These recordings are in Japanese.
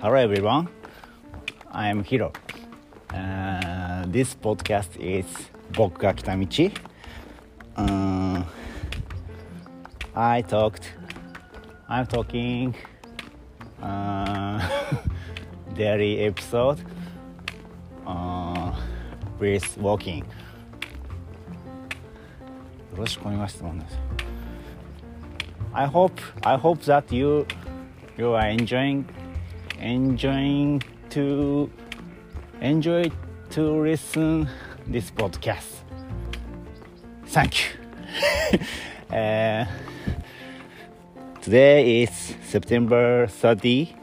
Hello everyone, I'm Hiro. Uh, this podcast is 僕が来た道。Um, I talked, I'm talking uh, daily episode uh, with walking. よろしくお願いします。I hope I hope that you you are enjoying enjoying to enjoy to listen this podcast. Thank you. uh, today is September 30,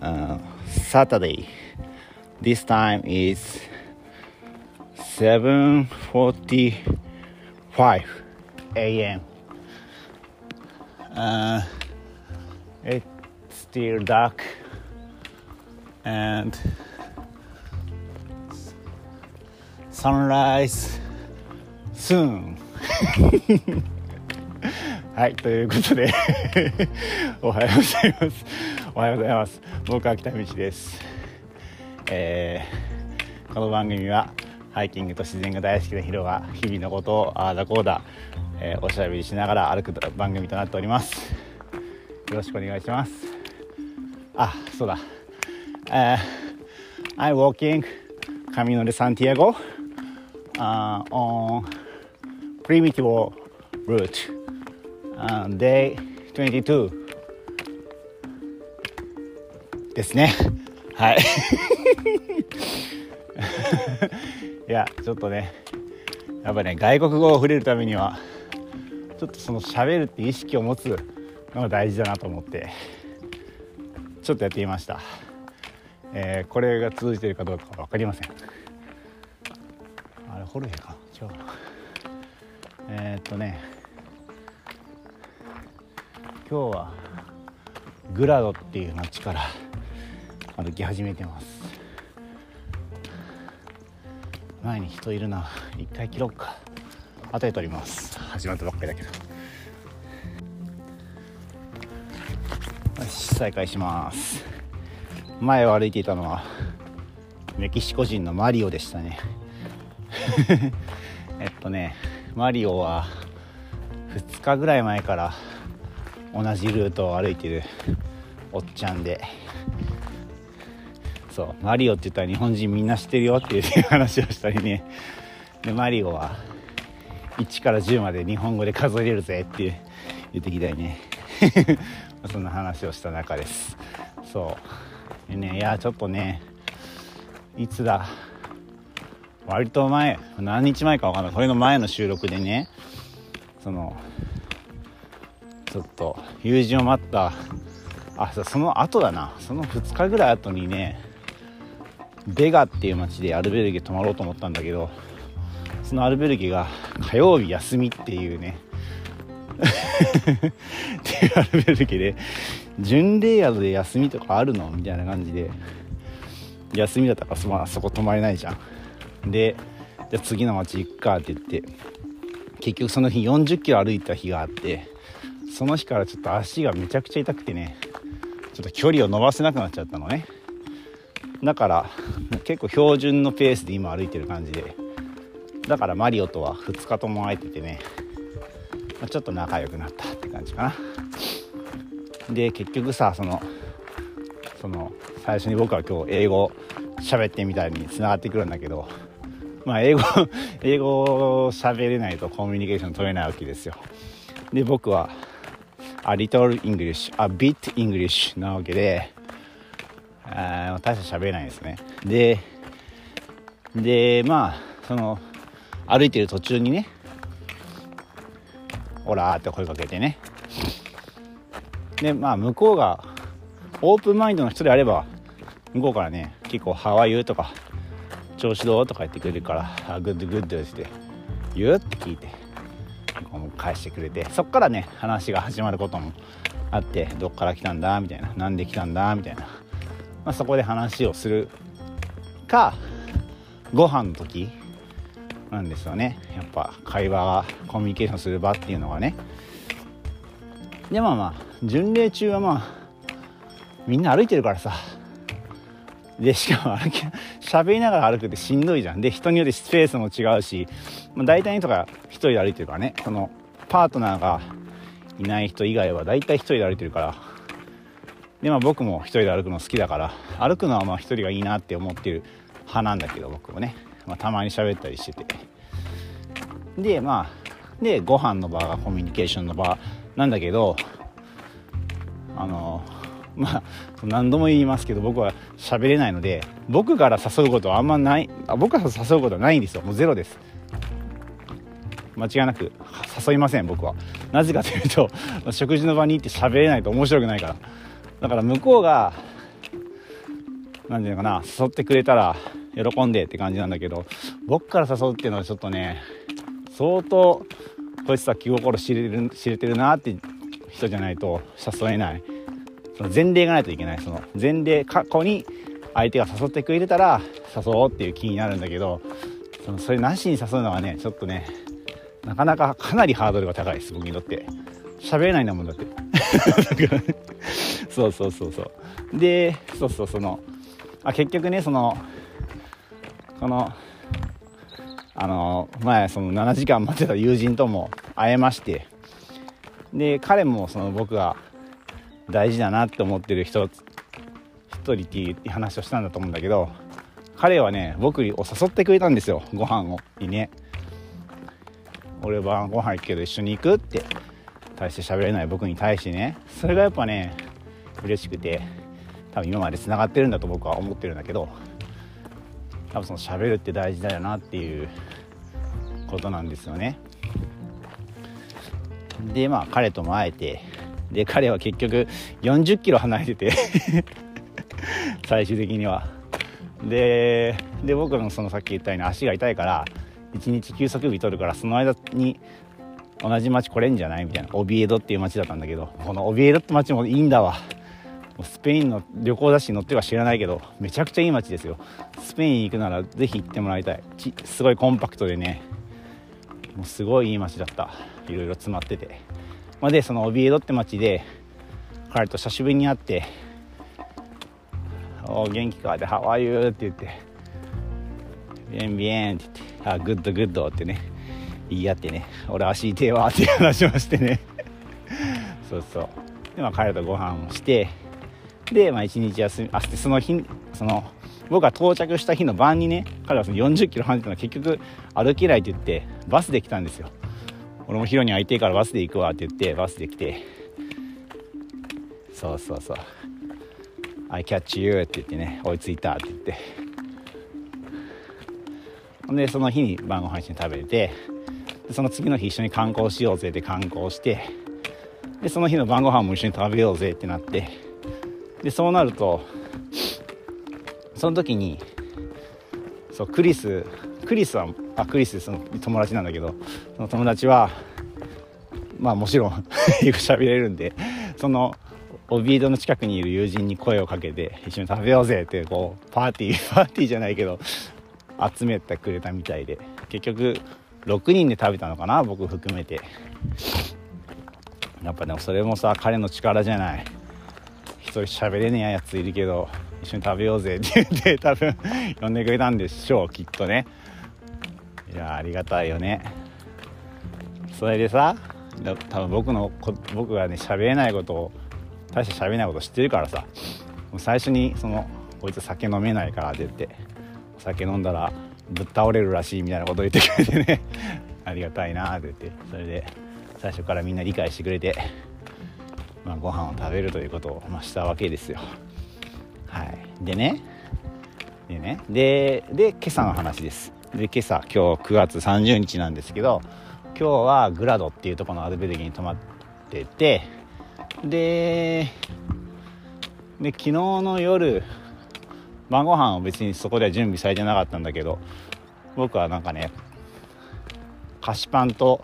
uh, Saturday. This time is 7:45 a.m. Uh, still dark and sunrise soon. はいということで おはようございます。おはようございます。僕は北道です。えー、この番組はハイキングと自然が大好きなヒロが日々のことをああだこうだえー、おしゃべりしながら歩く番組となっております。よろしくお願いします。あそうだ、uh, I'm walking Camino de Santiago、uh, on primitive route、uh, day 22ですね。はい。いやちょっとねやっぱね外国語を触れるためにはちょっとその喋るって意識を持つのが大事だなと思って。ちょっとやってみました、えー、これが通じてるかどうか分かりません。あれホルヘか？違う。えー、っとね。今日はグラドっていう町から歩き始めてます。前に人いるな。一回切ろうか。後で撮ります。始まったばっかりだけど。再開します。前を歩いていたのはメキシコ人のマリオでしたね。えっとねマリオは2日ぐらい前から同じルートを歩いてるおっちゃんで。そうマリオって言ったら日本人みんな知ってるよっていう話をしたりね。でマリオは1から10まで日本語で数えれるぜって言ってきたいね。そんな話をした中です。そう。でねいやちょっとねいつだ？割と前何日前か分かんない。これの前の収録でねそのちょっと友人を待った。あその後だな。その2日ぐらい後にねベガっていう街でアルベルゲ泊まろうと思ったんだけどそのアルベルゲが火曜日休みっていうねっていうアルベルゲで巡礼宿で休みとかあるの？みたいな感じで。休みだったからそ,、まあ、そこ泊まれないじゃん。でじゃあ次の町行くかって言って結局その日40キロ歩いた日があってその日からちょっと足がめちゃくちゃ痛くてねちょっと距離を伸ばせなくなっちゃったのね。だから結構標準のペースで今歩いてる感じで。だからマリオとは2日とも会えててね、あ、ちょっと仲良くなったって感じかな。で結局さそのその最初に僕は今日英語喋ってみたいにつながってくるんだけどまあ英語 英語喋れないとコミュニケーション取れないわけですよ。で僕は A little English A bit English なわけであ大した喋れないですね。ででまあその歩いてる途中にね「Hola」って声かけてねでまあ向こうがオープンマインドの人であれば向こうからね結構「ハワイユー」とか「調子どう?」とか言ってくれるから「Good good」って「言う?」って聞いて返してくれてそっからね話が始まることもあって「どっから来たんだ?」みたいな「なんで来たんだ?」みたいな、まあ、そこで話をするかご飯の時なんですよねぱ会話がコミュニケーションする場っていうのはね。でまあまあ巡礼中はまあみんな歩いてるからさ。でしかも歩き喋りながら歩くってしんどいじゃん。で人によってスペースも違うし、まあ、大体の人が1人で歩いてるからね。そのパートナーがいない人以外は大体1人で歩いてるから。でまあ僕も1人で歩くの好きだから。歩くのはまあ1人がいいなって思ってる派なんだけど僕もね、まあ、たまに喋ったりしてて。でまあでご飯の場がコミュニケーションの場。なんだけどあのまあ何度も言いますけど僕は喋れないので僕から誘うことはあんまないあ僕から誘うことはないんですよ。もうゼロです。間違いなく誘いません僕は。なぜかというと食事の場に行って喋れないと面白くないから。だから向こうが何て言うのかな誘ってくれたら喜んでって感じなんだけど僕から誘うっていうのはちょっとね相当こいつは気心知れる知れてるなって人じゃないと誘えないその前例がないといけないその前例過去に相手が誘ってくれてたら誘おうっていう気になるんだけどそのそれなしに誘うのはねちょっとねなかなかかなりハードルが高いです僕にとって喋れないんだもんだって。そうそうそうそう。でそうそうそのあ結局ねそのこのあの前その7時間待ってた友人とも会えましてで彼もその僕が大事だなって思ってる人一人っていう話をしたんだと思うんだけど彼はね僕を誘ってくれたんですよご飯を。にね。俺はご飯行くけど一緒に行くって対して喋れない僕に対してね。それがやっぱね嬉しくて多分今までつながってるんだと僕は思ってるんだけど多分その喋るって大事だよなっていうことなんですよね。でまあ彼とも会えてで彼は結局40キロ離れてて 最終的には。でで僕もそのさっき言ったように足が痛いから1日休息日取るからその間に同じ町来れんじゃない？みたいな。オビエドっていう町だったんだけどこのオビエドって町もいいんだわ。スペインの旅行雑誌に載っては知らないけどめちゃくちゃいい街ですよ。スペイン行くならぜひ行ってもらいたい。すごいコンパクトでね。もうすごいいい街だった。いろいろ詰まってて、まあ、でそのオビエドって街で彼と久しぶりに会って「お元気か?」って「How are you?」って言って「Bien bien」って言って「あ good good」ってね言い合ってね「俺足痛えわ」っていう話をしてね。そうそう。でまあ彼とご飯をしてで、まあ、1日休みあその日その僕が到着した日の晩にね彼はその40キロ離れたのは結局歩けないって言ってバスで来たんですよ。俺もヒロに会いてえからバスで行くわって言ってバスで来て。そうそうそう「I catch you」って言ってね追いついたって言って。ほんでその日に晩ご飯一緒に食べてその次の日一緒に観光しようぜって観光してでその日の晩ご飯も一緒に食べようぜってなって。でそうなるとその時にそうクリスクリスはあクリスその友達なんだけどその友達はまあもちろん よく喋れるんでそのオビードの近くにいる友人に声をかけて一緒に食べようぜってこうパーティー パーティーじゃないけど集めてくれたみたいで結局6人で食べたのかな僕含めて。やっぱねそれもさ彼の力じゃない。一人喋れねえやついるけど一緒に食べようぜって言って多分呼んでくれたんでしょうきっとね。いやありがたいよね。それでさ多分僕の僕がね喋れないことを大して喋れないこと知ってるからさもう最初にそのこいつ酒飲めないからって言ってお酒飲んだらぶっ倒れるらしいみたいなこと言ってくれてね。ありがたいなって言ってそれで最初からみんな理解してくれて、まあ、ご飯を食べるということを、まあ、したわけですよ。はい。でね。でね。でで今朝の話です。で今朝今日9月30日なんですけど今日はグラドっていうところのアルベルギーに泊まっててでで昨日の夜晩ご飯を別にそこでは準備されてなかったんだけど僕はなんかね菓子パンと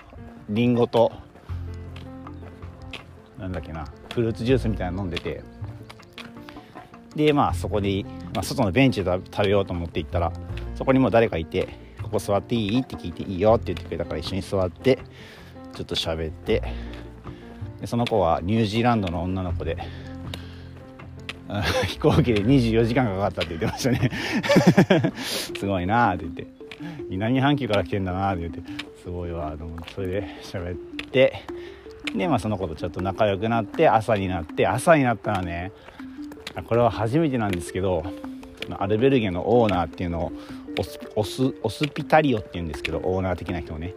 りんごとなんだっけなフルーツジュースみたいなの飲んでて。でまあそこで、まあ、外のベンチで食べようと思って行ったらそこにもう誰かいて「ここ座っていい?」って聞いて「いいよ」って言ってくれたから一緒に座ってちょっと喋って。でその子はニュージーランドの女の子で飛行機で24時間かかったって言ってましたね。すごいなって言って。南半球から来てんだなって言ってすごいわと思って。それで喋ってでまあその子とちょっと仲良くなって朝になって朝になったらねこれは初めてなんですけどアルベルゲのオーナーっていうのをオスオスオスピタリオっていうんですけどオーナー的な人をね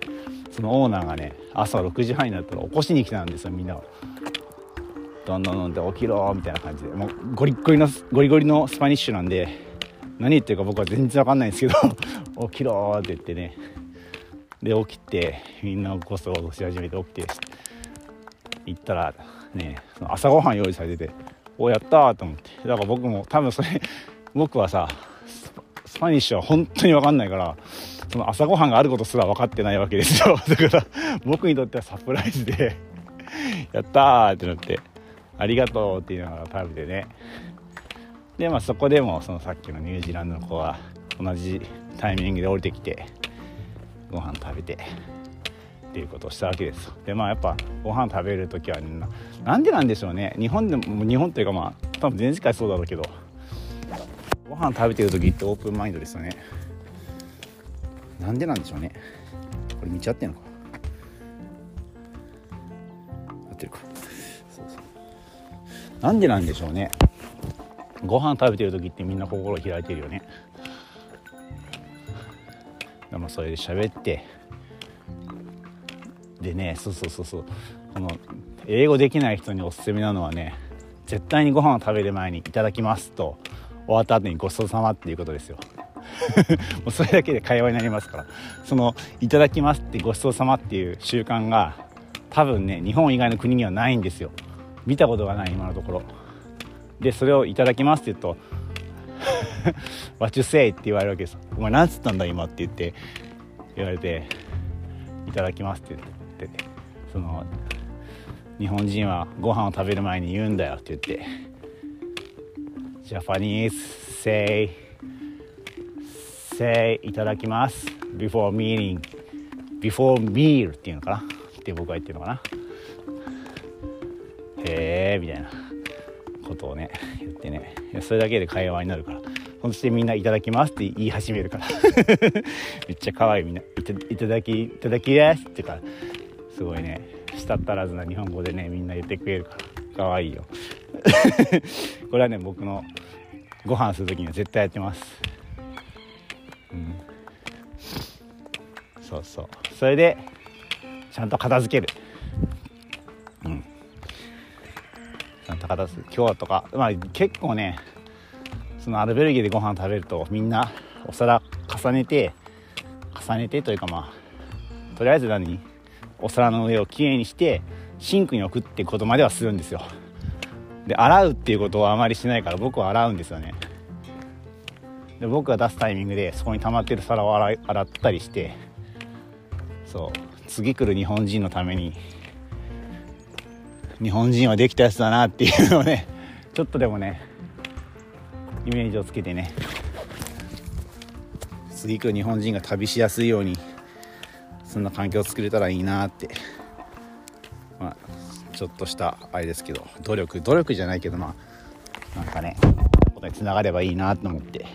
そのオーナーがね朝6時半になったら起こしに来たんですよみんなを。どんどんどんどん起きろみたいな感じでもうゴリゴリのゴリゴリのスパニッシュなんで何言ってるか僕は全然わかんないんですけど 起きろって言ってねで起きてみんな起こそうとし始めて起きて行ったらね朝ごはん用意されてておやったと思って。だから僕も多分それ 僕はさスパニッシュは本当に分かんないからその朝ごはんがあることすら分かってないわけですよ。だから僕にとってはサプライズで やったーってなってありがとうって言いながら食べてね。でまあそこでもそのさっきのニュージーランドの子は同じタイミングで降りてきてご飯食べてっていうことをしたわけですでまあやっぱご飯食べる時はななんでなんでしょうね。日本でも日本というかまあ多分全世界そうだろうけどご飯食べてる時ってオープンマインドですよね。なんでなんでしょうね。これ道合ってんのか。合ってるか。そうそう。なんでなんでしょうね。ご飯食べてる時ってみんな心開いてるよね。でもそれで喋ってでねそうそうそうそう。この英語できない人におすすめなのはね絶対にご飯を食べる前に「いただきます」と終わった後にごちそうさまっていうことですよ。もうそれだけで会話になりますから。その「いただきます」ってごちそうさまっていう習慣が多分ね日本以外の国にはないんですよ。見たことがない今のところ。でそれを「いただきます」って言うと「What you say?」って言われるわけです。お前何つったんだ今？って言って言われて「いただきます」って言って。その日本人はご飯を食べる前に言うんだよって言ってジャパニーズ say say いただきます。before meeting before meal っていうのかな？って僕は言ってるのかな？へえみたいなことをね言ってね。それだけで会話になるから。そしてみんな「いただきます」って言い始めるから。めっちゃ可愛いみんな「いただきいただきです」ってから。すごいね。舌足らずな日本語でねみんな言ってくれるから。可愛いよ。これはね僕のご飯する時には絶対やってます。うん。そうそう。それでちゃんと片付ける。うん。ちゃんと片付け今日とかまあ結構ねそのアルベルギーでご飯食べるとみんなお皿重ねて重ねてというかまあとりあえず何？お皿の上をきれいにしてシンクに置くってことまではするんですよ。で洗うっていうことはあまりしないから僕は洗うんですよね。で僕が出すタイミングでそこに溜まってる皿を洗い洗ったりしてそう次来る日本人のために日本人はできたやつだなっていうのをね ちょっとでもねイメージをつけてね次来る日本人が旅しやすいようにそんな環境を作れたらいいなって。まあちょっとしたあれですけど努力努力じゃないけどまあなんかねことにつながればいいなと思って。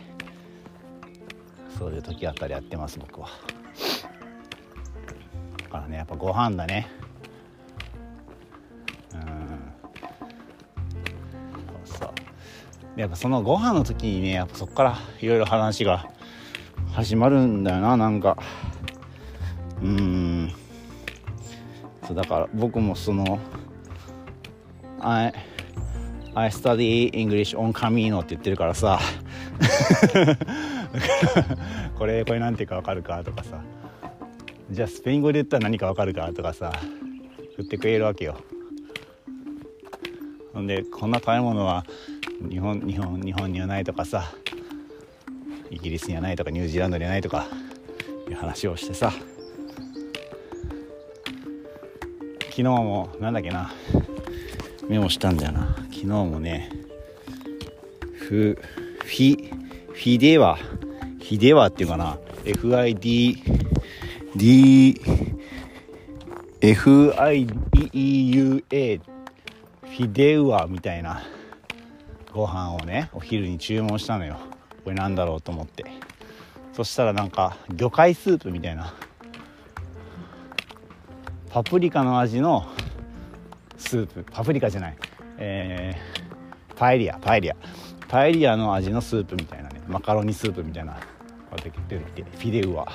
そういう時あったりやってます僕は。だからねやっぱご飯だね。うん。そうやっぱそのご飯の時にねやっぱそこからいろいろ話が始まるんだよななんか。うん。そうだから僕もその I, I study English on Camino って言ってるからさ。これこれなんていうか分かるかとかさ。じゃあスペイン語で言ったら何か分かるかとかさ。振ってくれるわけよ。ほんでこんな食べ物は日本日本日本にはないとかさ。イギリスにはないとかニュージーランドにはないとか。いう話をしてさ。昨日もなんだっけな。メモしたんだよな。昨日もねフフィフィデワ。フィデワっていうかな。FID D FIDEUA フィデウアみたいな。ご飯をねお昼に注文したのよ。これなんだろうと思って。そしたらなんか魚介スープみたいな。パプリカの味のスープ。パプリカじゃない。えー、パエリア。パエリア。パエリアの味のスープみたいなね。マカロニスープみたいな。こうやって出てきてフィデウア。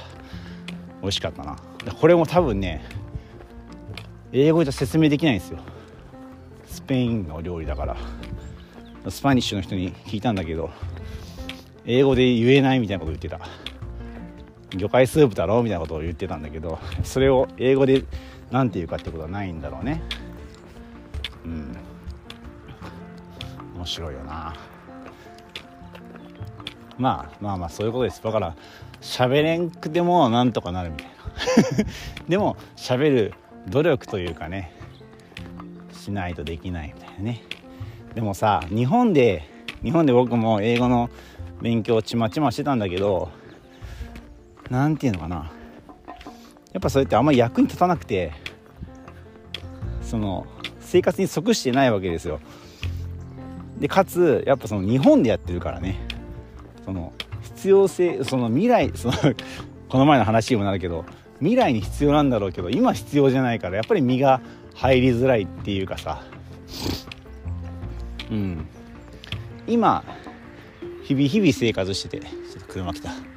美味しかったな。これも多分ね英語じゃ説明できないんですよ。スペインの料理だから。スパニッシュの人に聞いたんだけど英語で言えないみたいなこと言ってた。魚介スープだろみたいなことを言ってたんだけどそれを英語で何て言うかってことはないんだろうね。うん。面白いよな。まあまあまあそういうことです。だから喋れんくてもなんとかなるみたいな。でも喋る努力というかねしないとできないみたいなね。でもさ日本で日本で僕も英語の勉強ちまちましてたんだけど何て言うのかな。やっぱそれってあんまり役に立たなくてその生活に即してないわけですよ。でかつやっぱその日本でやってるからね。その必要性その未来その この前の話にもなるけど未来に必要なんだろうけど今必要じゃないからやっぱり身が入りづらいっていうかさ。うん。今日々日々生活しててちょっと車来た。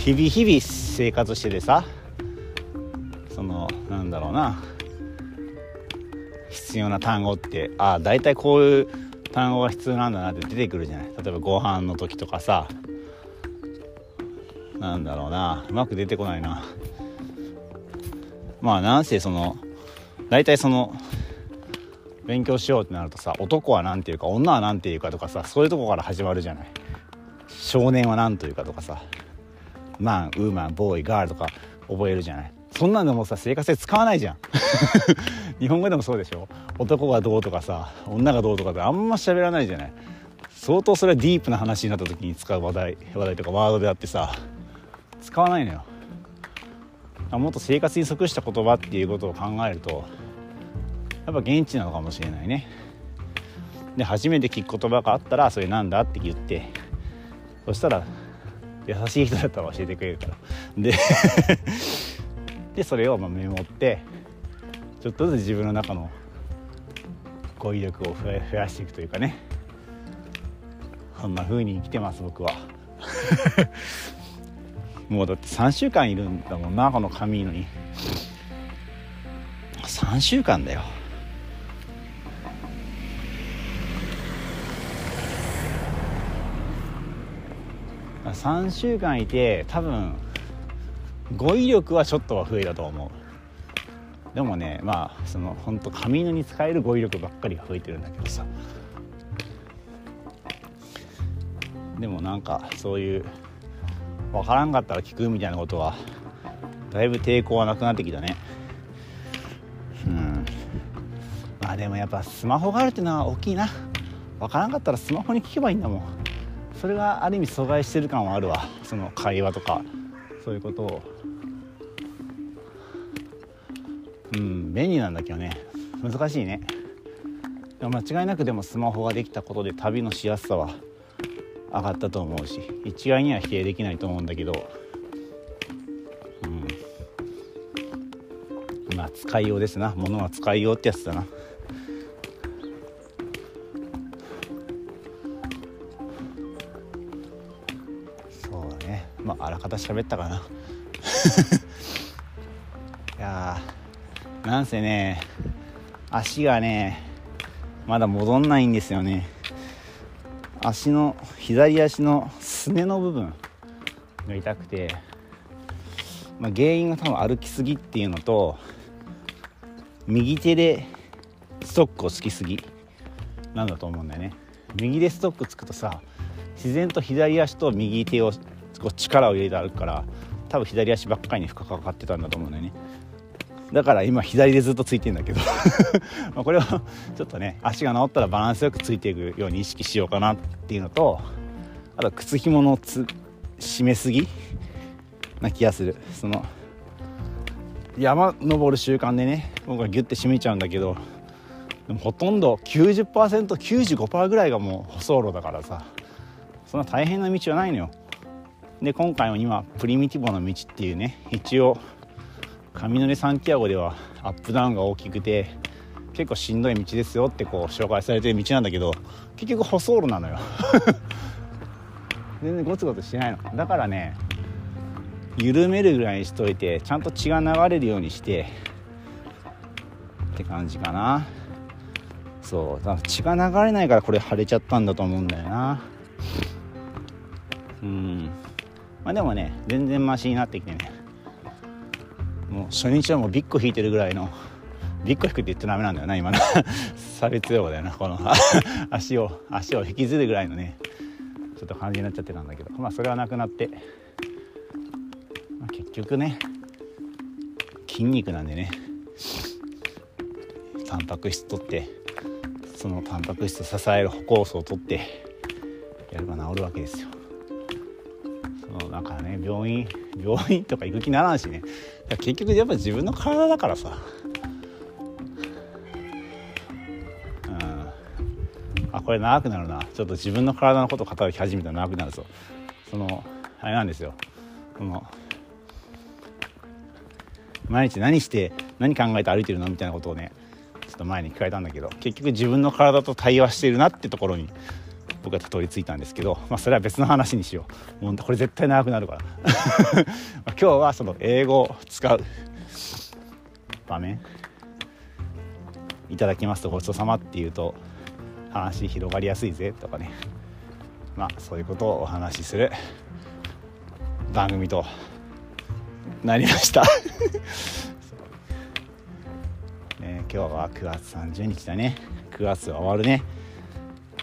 日々日々生活しててさそのなんだろうな。必要な単語ってああ大体こういう単語が必要なんだなって出てくるじゃない。例えばご飯の時とかさ。なんだろうな。うまく出てこないな。まあなんせその大体その勉強しようってなるとさ男は何て言うか女は何て言うかとかさそういうとこから始まるじゃない。少年は何というかとかさ。マンウーマンボーイガールとか覚えるじゃない。そんなのもさ生活で使わないじゃん。日本語でもそうでしょ？男がどうとかさ女がどうとかってあんま喋らないじゃない。相当それはディープな話になった時に使う話題話題とかワードであってさ使わないのよ。もっと生活に即した言葉っていうことを考えるとやっぱ現地なのかもしれないね。で初めて聞く言葉があったらそれなんだって言って。そしたら優しい人だったら教えてくれるから。で でそれをまメモってちょっとずつ自分の中の語彙力を増やしていくというかね。そんな風に生きてます僕は。もうだって3週間いるんだもんなこの紙のに3週間だよ。3週間いて多分語彙力はちょっとは増えたと思う。でもねまあその本当紙のに使える語彙力ばっかりが増えてるんだけどさ。でもなんかそういう分からんかったら聞くみたいなことはだいぶ抵抗はなくなってきたね。うん。まあでもやっぱスマホがあるっていうのは大きいな。分からんかったらスマホに聞けばいいんだもん。それがある意味阻害してる感はあるわ。その会話とか。そういうことを。うん便利なんだけどね。難しいね。間違いなくでもスマホができたことで旅のしやすさは上がったと思うし一概には否定できないと思うんだけど。うん。まあ使いようですな。物は使いようってやつだな。た喋ったかな。いやなんせね足がねまだ戻んないんですよね。足の左足のすねの部分が痛くて、まあ、原因が多分歩きすぎっていうのと右手でストックをつきすぎなんだと思うんだよね。右でストックつくとさ自然と左足と右手をこう力を入れて歩くから多分左足ばっかりに負荷がかかってたんだと思うんだよね。だから今左でずっとついてんだけど。まこれはちょっとね足が治ったらバランスよくついていくように意識しようかなっていうのとあと靴ひものつ締めすぎな気がする。その山登る習慣でね僕はギュッて締めちゃうんだけどでもほとんど 90%95% ぐらいがもう舗装路だからさそんな大変な道はないのよ。で今回も今プリミティボの道っていうね一応上野サンティアゴではアップダウンが大きくて結構しんどい道ですよってこう紹介されてる道なんだけど結局舗装路なのよ。全然ゴツゴツしてないの。だからね緩めるぐらいにしといてちゃんと血が流れるようにしてって感じかな。そう。だ血が流れないからこれ腫れちゃったんだと思うんだよな。うん。まあでもね全然マシになってきてね。もう初日はもうビッグ引いてるぐらいのビッグ引くって言ってダメなんだよな今の。差別用語だよなこの。足を足を引きずるぐらいのねちょっと感じになっちゃってたんだけど。まあそれはなくなって、まあ、結局ね筋肉なんでねタンパク質取ってそのタンパク質を支える歩行素を取ってやれば治るわけですよ。病院病院とか行く気ならんしね。結局やっぱ自分の体だからさ。うん。あこれ長くなるな。ちょっと自分の体のことを語り始めたら長くなるぞ。そのあれなんですよ。その毎日何して何考えて歩いてるのみたいなことをねちょっと前に聞かれたんだけど結局自分の体と対話してるなってところに僕はたどり着いたんですけど、まあ、それは別の話にしよう。もうこれ絶対長くなるから。今日はその英語を使う場面。いただきますとごちそうさまっていうと話広がりやすいぜとかね。まあそういうことをお話しする番組となりました。ね、今日は9月30日だね。9月は終わるね。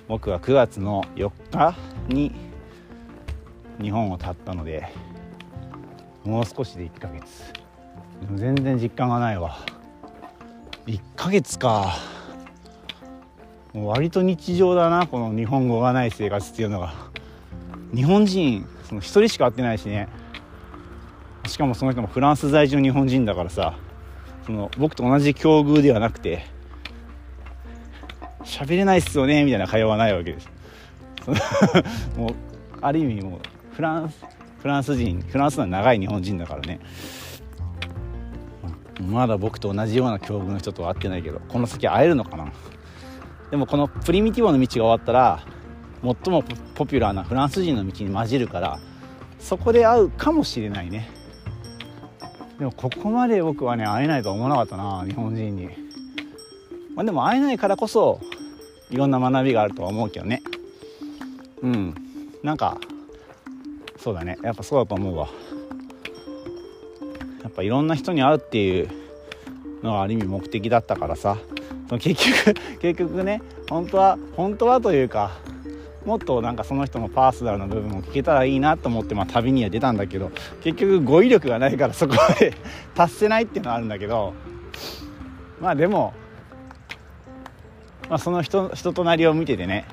僕は9月の4日に日本を経ったのでもう少しで1ヶ月。でも全然実感がないわ。1ヶ月か。もう割と日常だなこの日本語がない生活っていうのが。日本人その1人しか会ってないしね。しかもその人もフランス在住の日本人だからさその僕と同じ境遇ではなくて喋れないっすよねみたいな会話はないわけです。もうある意味もうフランスフランス人フランスの長い日本人だからね。まだ僕と同じような境遇の人とは会ってないけどこの先会えるのかな？でもこのプリミティボの道が終わったら最もポピュラーなフランス人の道に混じるからそこで会うかもしれないね。でもここまで僕はね会えないとは思わなかったな日本人に、まあ、でも会えないからこそいろんな学びがあるとは思うけどね。うん。なんかそうだね。やっぱそうだと思うわ。やっぱいろんな人に会うっていうのがある意味目的だったからさ。結局 結局ね本当は本当はというかもっとなんかその人のパーソナルな部分も聞けたらいいなと思って、まあ、旅には出たんだけど結局語彙力がないからそこまで 達せないっていうのはあるんだけど。まあでも、まあ、その人人となりを見ててね。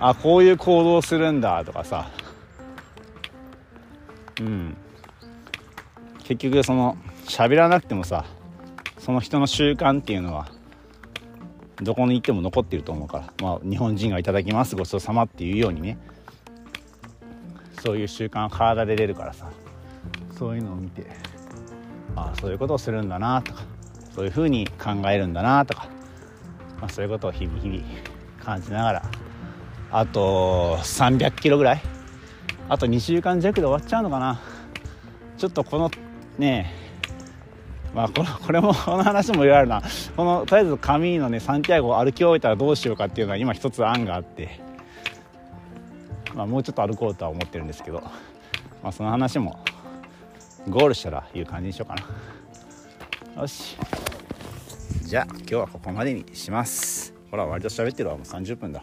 あこういう行動するんだとかさ。うん。結局その喋らなくてもさその人の習慣っていうのはどこに行っても残ってると思うから、まあ、日本人がいただきますごちそうさまっていうようにね。そういう習慣は体で出るからさ。そういうのを見てああそういうことをするんだなとかそういうふうに考えるんだなとか、まあ、そういうことを日々日々感じながら。あと300キロぐらい？あと2週間弱で終わっちゃうのかな？ちょっとこのねまあ、このこれもこの話もいろいろあるな。このとりあえずカミーノねサンティアゴを歩き終えたらどうしようかっていうのは今一つ案があって、まあ、もうちょっと歩こうとは思ってるんですけど、まあ、その話もゴールしたらいう感じにしようかな。よし。じゃあ今日はここまでにします。ほら割と喋ってるわ。もう30分だ。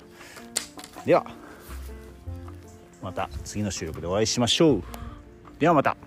ではまた次の収録でお会いしましょう。ではまた。